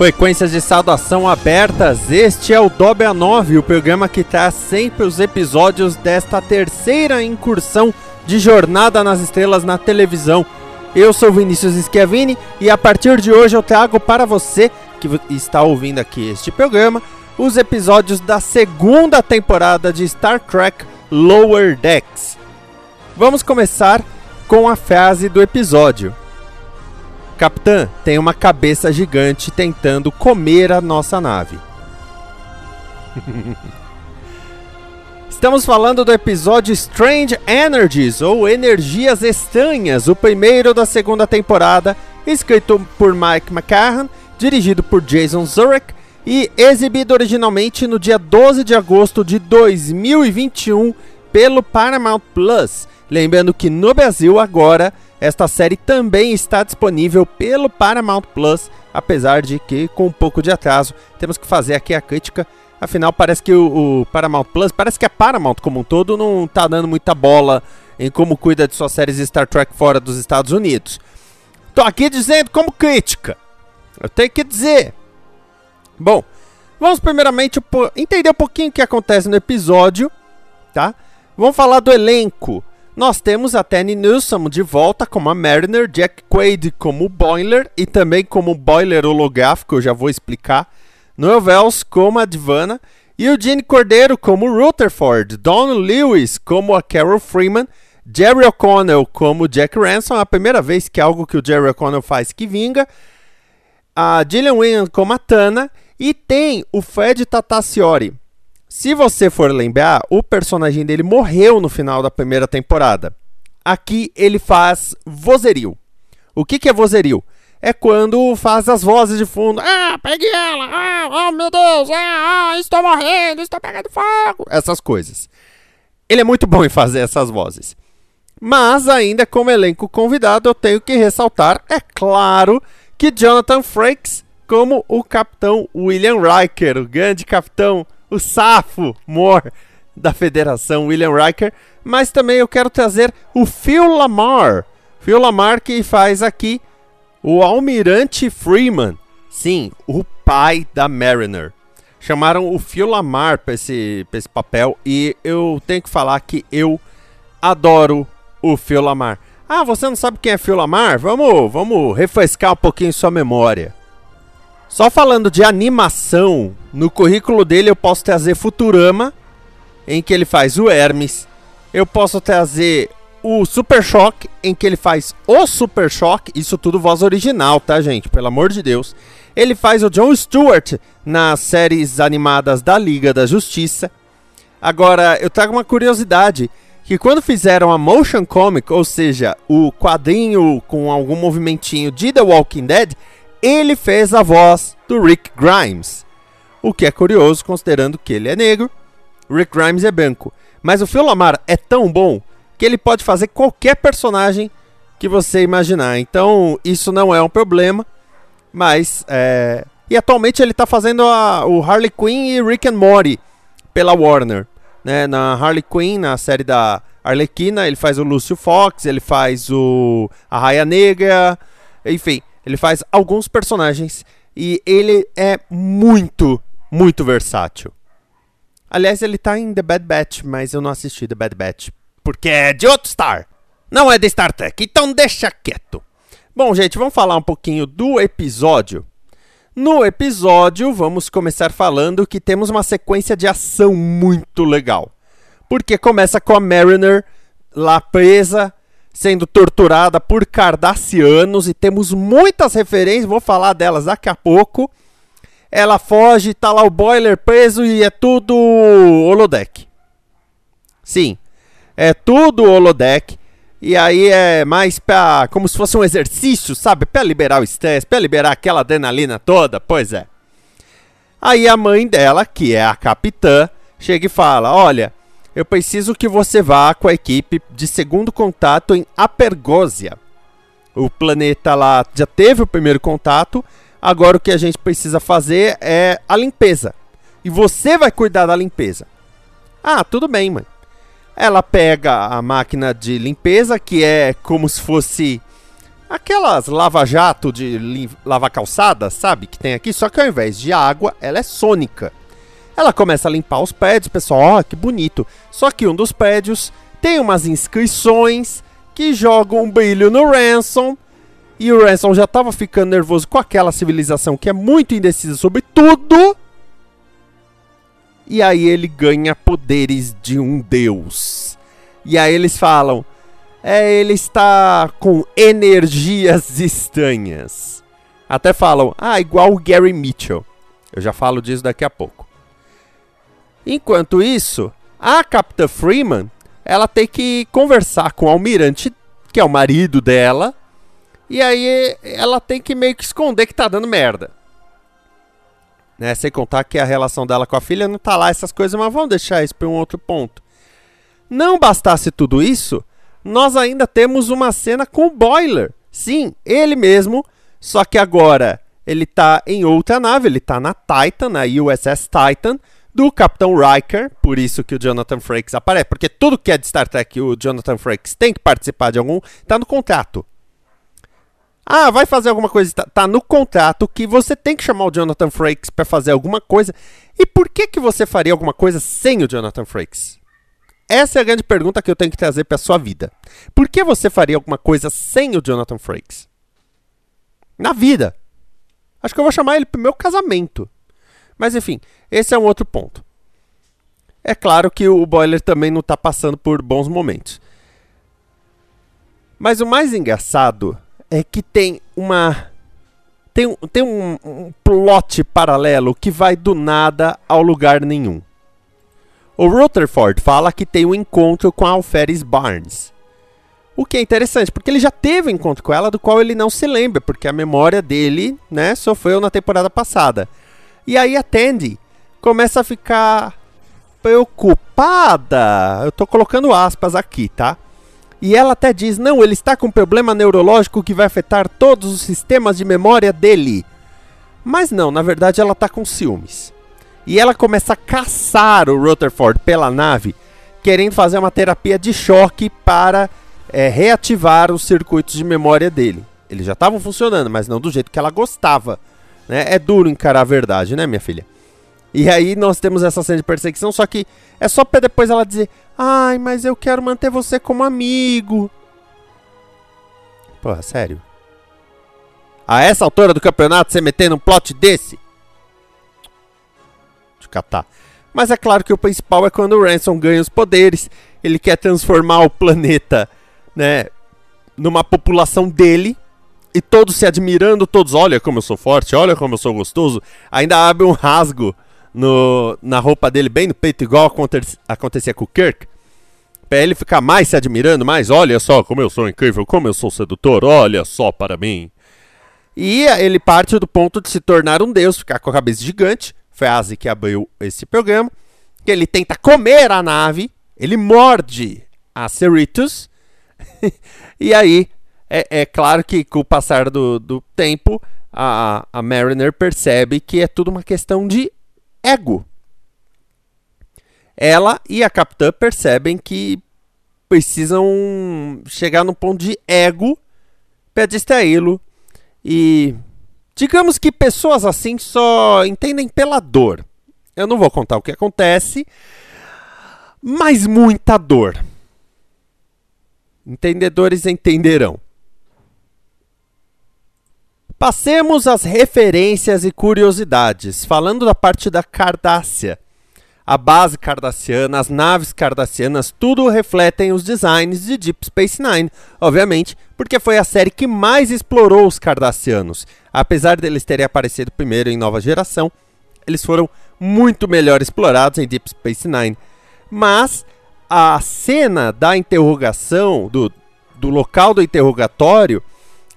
Frequências de saudação abertas, este é o Dobe A9, o programa que traz sempre os episódios desta terceira incursão de Jornada nas Estrelas na televisão. Eu sou Vinícius Schiavini e a partir de hoje eu trago para você que está ouvindo aqui este programa os episódios da segunda temporada de Star Trek Lower Decks. Vamos começar com a frase do episódio. Capitã, tem uma cabeça gigante tentando comer a nossa nave. Estamos falando do episódio Strange Energies, ou Energias Estranhas, o primeiro da segunda temporada, escrito por Mike McCarran, dirigido por Jason Zurek e exibido originalmente no dia 12 de agosto de 2021 pelo Paramount Plus. Lembrando que no Brasil agora esta série também está disponível pelo Paramount Plus, apesar de que com um pouco de atraso temos que fazer aqui a crítica. Afinal, parece que o, o Paramount Plus, parece que a Paramount como um todo não está dando muita bola em como cuida de suas séries Star Trek fora dos Estados Unidos. Tô aqui dizendo como crítica. Eu tenho que dizer. Bom, vamos primeiramente entender um pouquinho o que acontece no episódio, tá? Vamos falar do elenco. Nós temos a Tanny Newsom de volta como a Mariner, Jack Quaid como Boiler e também como Boiler holográfico, eu já vou explicar. Noel Wells como a Divana e o Gene Cordeiro como Rutherford, Don Lewis como a Carol Freeman, Jerry O'Connell como Jack Ransom, a primeira vez que algo que o Jerry O'Connell faz que vinga, a Gillian Williams como a Tana. E tem o Fred Tataciori se você for lembrar, o personagem dele morreu no final da primeira temporada. Aqui ele faz vozerio. O que, que é vozerio? É quando faz as vozes de fundo. Ah, peguei ela! Ah, oh meu Deus! Ah, ah, estou morrendo! Estou pegando fogo! Essas coisas. Ele é muito bom em fazer essas vozes. Mas, ainda como elenco convidado, eu tenho que ressaltar, é claro, que Jonathan Frakes como o capitão William Riker, o grande capitão o safo mor da federação, William Riker, mas também eu quero trazer o Phil Lamar. Phil Lamar que faz aqui o Almirante Freeman. Sim, o pai da Mariner. Chamaram o Phil Lamar para esse, esse papel e eu tenho que falar que eu adoro o Phil Lamar. Ah, você não sabe quem é Phil Lamar? Vamos, vamos refrescar um pouquinho sua memória. Só falando de animação, no currículo dele eu posso trazer Futurama, em que ele faz o Hermes. Eu posso trazer o Super Shock, em que ele faz o Super Shock. Isso tudo voz original, tá, gente? Pelo amor de Deus. Ele faz o John Stewart nas séries animadas da Liga da Justiça. Agora, eu trago uma curiosidade. Que quando fizeram a motion comic, ou seja, o quadrinho com algum movimentinho de The Walking Dead, ele fez a voz do Rick Grimes. O que é curioso, considerando que ele é negro, Rick Grimes é branco. Mas o Phil Lamar é tão bom que ele pode fazer qualquer personagem que você imaginar. Então, isso não é um problema. Mas, é... E atualmente ele está fazendo a... o Harley Quinn e Rick and Morty pela Warner. Né? Na Harley Quinn, na série da Arlequina, ele faz o Lúcio Fox, ele faz o a Raia Negra, enfim. Ele faz alguns personagens e ele é muito, muito versátil. Aliás, ele tá em The Bad Batch, mas eu não assisti The Bad Batch. Porque é de outro Star. Não é de Star Trek, então deixa quieto. Bom, gente, vamos falar um pouquinho do episódio. No episódio, vamos começar falando que temos uma sequência de ação muito legal. Porque começa com a Mariner lá presa sendo torturada por cardassianos e temos muitas referências, vou falar delas daqui a pouco. Ela foge, tá lá o boiler preso e é tudo holodeck. Sim, é tudo holodeck. E aí é mais pra. como se fosse um exercício, sabe? Pra liberar o estresse, pra liberar aquela adrenalina toda. Pois é. Aí a mãe dela, que é a capitã, chega e fala: Olha, eu preciso que você vá com a equipe de segundo contato em Apergósia. O planeta lá já teve o primeiro contato, agora o que a gente precisa fazer é a limpeza. E você vai cuidar da limpeza. Ah, tudo bem, mãe. Ela pega a máquina de limpeza, que é como se fosse aquelas lava-jato de lavar calçada, sabe? Que tem aqui, só que ao invés de água, ela é sônica. Ela começa a limpar os prédios, pessoal, ó, oh, que bonito. Só que um dos prédios tem umas inscrições que jogam um brilho no Ransom. E o Ransom já estava ficando nervoso com aquela civilização que é muito indecisa sobre tudo. E aí ele ganha poderes de um deus. E aí eles falam: é, ele está com energias estranhas. Até falam: ah, igual o Gary Mitchell. Eu já falo disso daqui a pouco. Enquanto isso, a Capitã Freeman, ela tem que conversar com o almirante, que é o marido dela, e aí ela tem que meio que esconder que tá dando merda. Né? Sem contar que a relação dela com a filha não tá lá essas coisas, mas vamos deixar isso para um outro ponto. Não bastasse tudo isso, nós ainda temos uma cena com o Boiler. Sim, ele mesmo, só que agora ele tá em outra nave, ele tá na Titan, na USS Titan, do Capitão Riker, por isso que o Jonathan Frakes aparece, porque tudo que é de Star Trek o Jonathan Frakes tem que participar de algum, tá no contrato. Ah, vai fazer alguma coisa. Tá, tá no contrato que você tem que chamar o Jonathan Frakes para fazer alguma coisa. E por que, que você faria alguma coisa sem o Jonathan Frakes? Essa é a grande pergunta que eu tenho que trazer para sua vida. Por que você faria alguma coisa sem o Jonathan Frakes? Na vida. Acho que eu vou chamar ele pro meu casamento. Mas enfim, esse é um outro ponto. É claro que o Boiler também não está passando por bons momentos. Mas o mais engraçado é que tem uma. Tem, tem um, um plot paralelo que vai do nada ao lugar nenhum. O Rutherford fala que tem um encontro com a Alferes Barnes. O que é interessante, porque ele já teve um encontro com ela do qual ele não se lembra, porque a memória dele, né, sofreu na temporada passada. E aí a Tandy começa a ficar preocupada. Eu tô colocando aspas aqui, tá? E ela até diz: não, ele está com um problema neurológico que vai afetar todos os sistemas de memória dele. Mas não, na verdade ela está com ciúmes. E ela começa a caçar o Rutherford pela nave, querendo fazer uma terapia de choque para é, reativar os circuitos de memória dele. Eles já estavam funcionando, mas não do jeito que ela gostava. Né? É duro encarar a verdade, né, minha filha? E aí nós temos essa cena de perseguição, só que é só pra depois ela dizer: Ai, mas eu quero manter você como amigo. Porra, sério? A essa altura do campeonato você meter num plot desse? De catar. Mas é claro que o principal é quando o Ransom ganha os poderes. Ele quer transformar o planeta, né, numa população dele. E todos se admirando, todos, olha como eu sou forte, olha como eu sou gostoso. Ainda abre um rasgo no, na roupa dele, bem no peito, igual acontecia com o Kirk. Pra ele ficar mais se admirando, mais, olha só como eu sou incrível, como eu sou sedutor, olha só para mim. E ele parte do ponto de se tornar um deus, ficar com a cabeça gigante, frase que abriu esse programa, que ele tenta comer a nave, ele morde a Cerritos, e aí é, é, claro que com o passar do, do tempo, a, a Mariner percebe que é tudo uma questão de ego. Ela e a capitã percebem que precisam chegar no ponto de ego para distraí-lo. E digamos que pessoas assim só entendem pela dor. Eu não vou contar o que acontece, mas muita dor. Entendedores entenderão. Passemos às referências e curiosidades. Falando da parte da Cardassia. a base cardassiana, as naves cardassianas, tudo refletem os designs de Deep Space Nine, obviamente, porque foi a série que mais explorou os cardassianos. Apesar deles terem aparecido primeiro em nova geração, eles foram muito melhor explorados em Deep Space Nine. Mas a cena da interrogação, do, do local do interrogatório,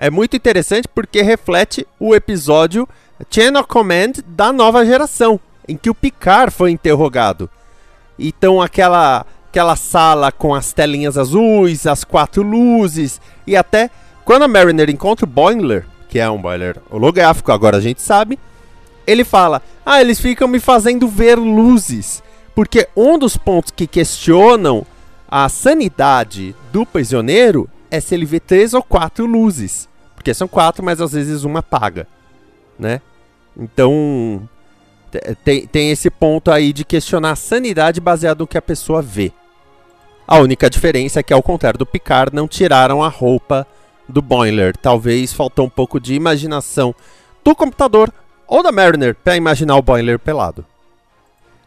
é muito interessante porque reflete o episódio Chain of Command da nova geração em que o Picard foi interrogado. Então aquela aquela sala com as telinhas azuis, as quatro luzes e até quando a Mariner encontra o Boiler, que é um boiler holográfico, agora a gente sabe, ele fala: "Ah, eles ficam me fazendo ver luzes", porque um dos pontos que questionam a sanidade do prisioneiro é se ele vê três ou quatro luzes, porque são quatro, mas às vezes uma apaga, né? Então, tem, tem esse ponto aí de questionar a sanidade baseado no que a pessoa vê. A única diferença é que, ao contrário do Picard, não tiraram a roupa do Boiler. Talvez faltou um pouco de imaginação do computador ou da Mariner para imaginar o Boiler pelado.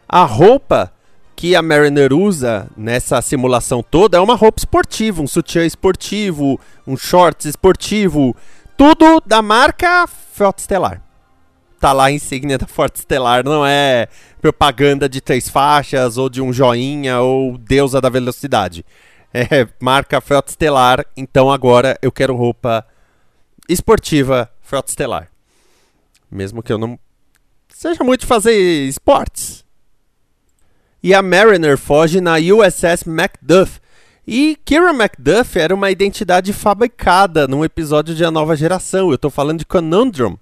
A roupa que a Mariner usa nessa simulação toda é uma roupa esportiva, um sutiã esportivo, um shorts esportivo, tudo da marca Frota Estelar tá lá a insígnia da Forte Estelar, não é propaganda de três faixas ou de um joinha ou deusa da velocidade. É marca Frota Estelar, então agora eu quero roupa esportiva Frota Estelar. Mesmo que eu não seja muito fazer esportes. E a Mariner foge na USS Macduff. E Kira Macduff era uma identidade fabricada num episódio de A Nova Geração. Eu estou falando de Conundrum.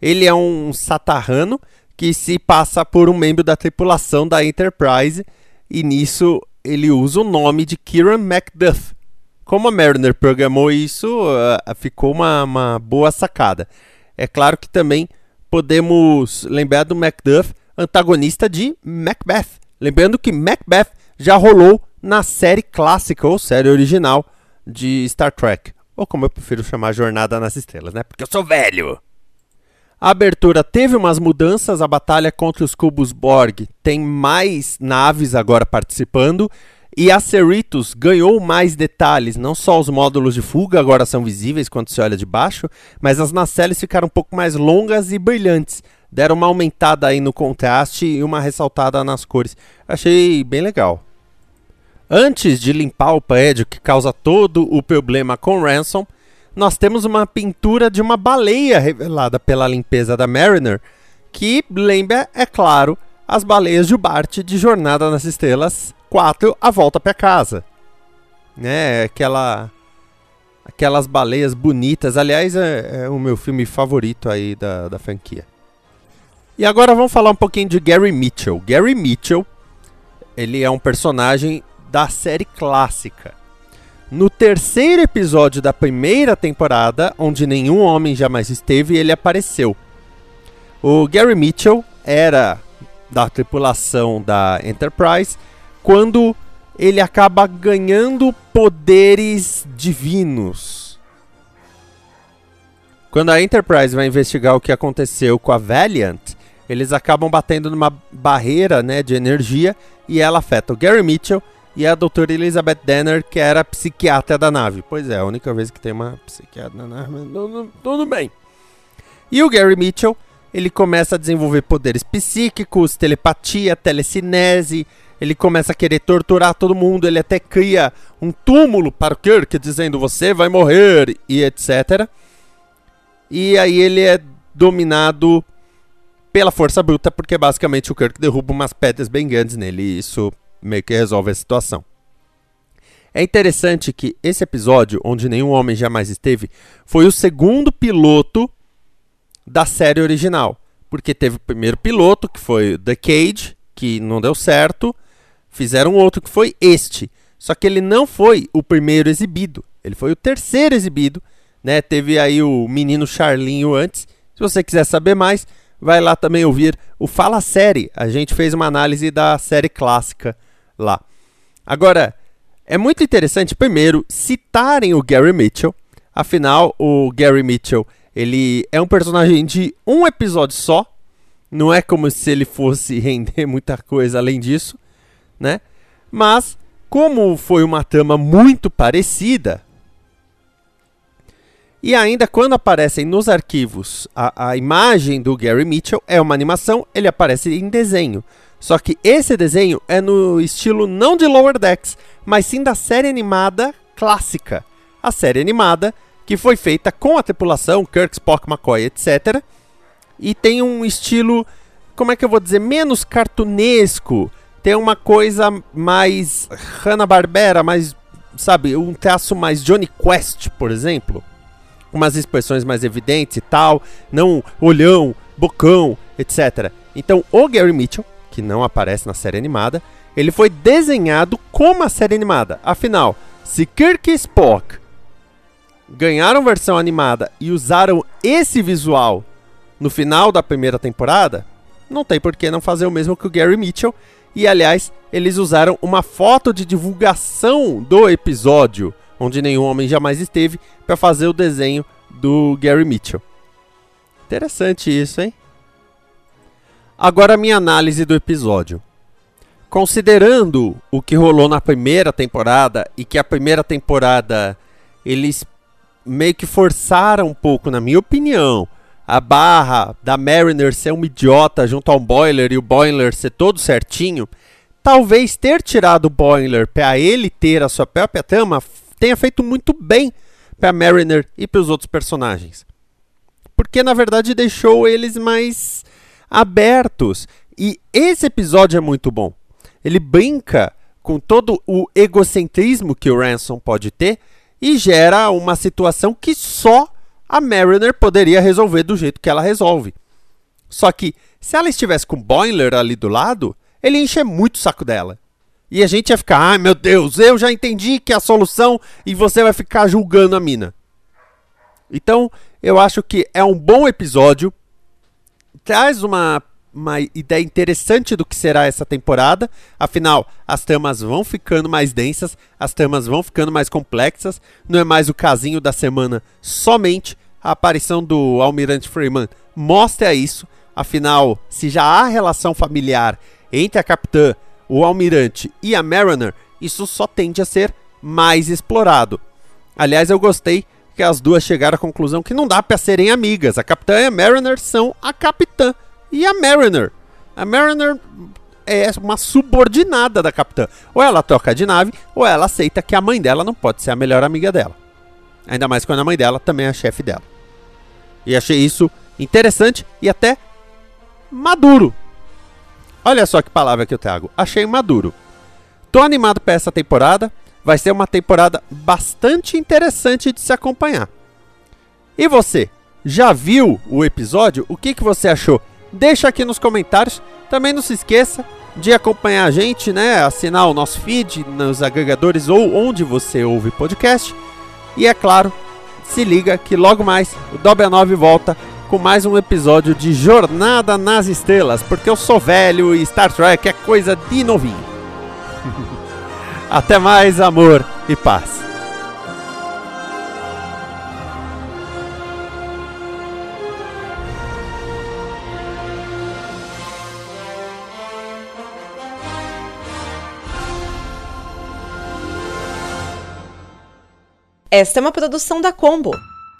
Ele é um satarrano que se passa por um membro da tripulação da Enterprise e nisso ele usa o nome de Kieran Macduff. Como a Mariner programou isso, uh, ficou uma, uma boa sacada. É claro que também podemos lembrar do Macduff, antagonista de Macbeth. Lembrando que Macbeth já rolou na série clássica ou série original de Star Trek. Ou como eu prefiro chamar Jornada nas Estrelas, né? Porque eu sou velho! A abertura teve umas mudanças, a batalha contra os cubos Borg tem mais naves agora participando e a Cerritos ganhou mais detalhes, não só os módulos de fuga agora são visíveis quando se olha de baixo, mas as nacelles ficaram um pouco mais longas e brilhantes, deram uma aumentada aí no contraste e uma ressaltada nas cores. Achei bem legal. Antes de limpar o prédio que causa todo o problema com Ransom, nós temos uma pintura de uma baleia revelada pela limpeza da Mariner, que lembra, é claro, as baleias de Bart de Jornada nas Estrelas 4, A Volta para Casa. Né, aquela aquelas baleias bonitas. Aliás, é, é, o meu filme favorito aí da, da franquia. E agora vamos falar um pouquinho de Gary Mitchell. Gary Mitchell, ele é um personagem da série clássica. No terceiro episódio da primeira temporada, onde nenhum homem jamais esteve, ele apareceu. O Gary Mitchell era da tripulação da Enterprise quando ele acaba ganhando poderes divinos. Quando a Enterprise vai investigar o que aconteceu com a Valiant, eles acabam batendo numa barreira né, de energia e ela afeta o Gary Mitchell e a doutora Elizabeth Danner, que era psiquiatra da nave. Pois é, a única vez que tem uma psiquiatra na nave, tudo, tudo bem. E o Gary Mitchell, ele começa a desenvolver poderes psíquicos, telepatia, telecinese, ele começa a querer torturar todo mundo, ele até cria um túmulo para o Kirk, dizendo você vai morrer e etc. E aí ele é dominado pela força bruta, porque basicamente o Kirk derruba umas pedras bem grandes nele, e isso meio que resolve a situação. É interessante que esse episódio, onde nenhum homem jamais esteve, foi o segundo piloto da série original. Porque teve o primeiro piloto, que foi The Cage, que não deu certo. Fizeram outro, que foi este. Só que ele não foi o primeiro exibido. Ele foi o terceiro exibido. Né? Teve aí o menino Charlinho antes. Se você quiser saber mais, vai lá também ouvir o Fala Série. A gente fez uma análise da série clássica lá. Agora, é muito interessante, primeiro, citarem o Gary Mitchell. Afinal, o Gary Mitchell ele é um personagem de um episódio só. Não é como se ele fosse render muita coisa além disso, né? Mas, como foi uma trama muito parecida, e ainda quando aparecem nos arquivos a, a imagem do Gary Mitchell, é uma animação, ele aparece em desenho. Só que esse desenho é no estilo não de Lower Decks, mas sim da série animada clássica. A série animada que foi feita com a tripulação, Kirk, Spock, McCoy, etc. E tem um estilo, como é que eu vou dizer, menos cartunesco. Tem uma coisa mais Hanna-Barbera, mais, sabe, um traço mais Johnny Quest, por exemplo. Umas expressões mais evidentes e tal, não olhão, bocão, etc. Então, o Gary Mitchell, que não aparece na série animada, ele foi desenhado como a série animada. Afinal, se Kirk e Spock ganharam versão animada e usaram esse visual no final da primeira temporada, não tem por que não fazer o mesmo que o Gary Mitchell. E aliás, eles usaram uma foto de divulgação do episódio, onde nenhum homem jamais esteve, para fazer o desenho do Gary Mitchell. Interessante isso, hein? Agora minha análise do episódio. Considerando o que rolou na primeira temporada e que a primeira temporada eles meio que forçaram um pouco, na minha opinião, a barra da Mariner ser um idiota junto ao Boiler e o Boiler ser todo certinho, talvez ter tirado o Boiler para ele ter a sua própria trama tenha feito muito bem para Mariner e para os outros personagens. Porque na verdade deixou eles mais abertos. E esse episódio é muito bom. Ele brinca com todo o egocentrismo que o Ransom pode ter e gera uma situação que só a Mariner poderia resolver do jeito que ela resolve. Só que, se ela estivesse com o Boiler ali do lado, ele enche muito o saco dela. E a gente ia ficar, ai meu Deus, eu já entendi que é a solução e você vai ficar julgando a mina. Então, eu acho que é um bom episódio. Traz uma uma ideia interessante do que será essa temporada. Afinal, as tramas vão ficando mais densas, as tramas vão ficando mais complexas. Não é mais o casinho da semana somente. A aparição do Almirante Freeman mostra isso. Afinal, se já há relação familiar entre a capitã, o almirante e a Mariner, isso só tende a ser mais explorado. Aliás, eu gostei que as duas chegaram à conclusão que não dá para serem amigas. A capitã e a Mariner são a capitã e a Mariner. A Mariner é uma subordinada da capitã. Ou ela troca de nave, ou ela aceita que a mãe dela não pode ser a melhor amiga dela. Ainda mais quando a mãe dela também é chefe dela. E achei isso interessante e até maduro. Olha só que palavra que eu trago. Achei maduro. Tô animado para essa temporada. Vai ser uma temporada bastante interessante de se acompanhar. E você, já viu o episódio? O que, que você achou? Deixa aqui nos comentários. Também não se esqueça de acompanhar a gente, né? Assinar o nosso feed nos agregadores ou onde você ouve podcast. E é claro, se liga que logo mais o Dobra 9 volta com mais um episódio de Jornada nas Estrelas, porque eu sou velho e Star Trek é coisa de novinho. Até mais, amor e paz. Esta é uma produção da Combo.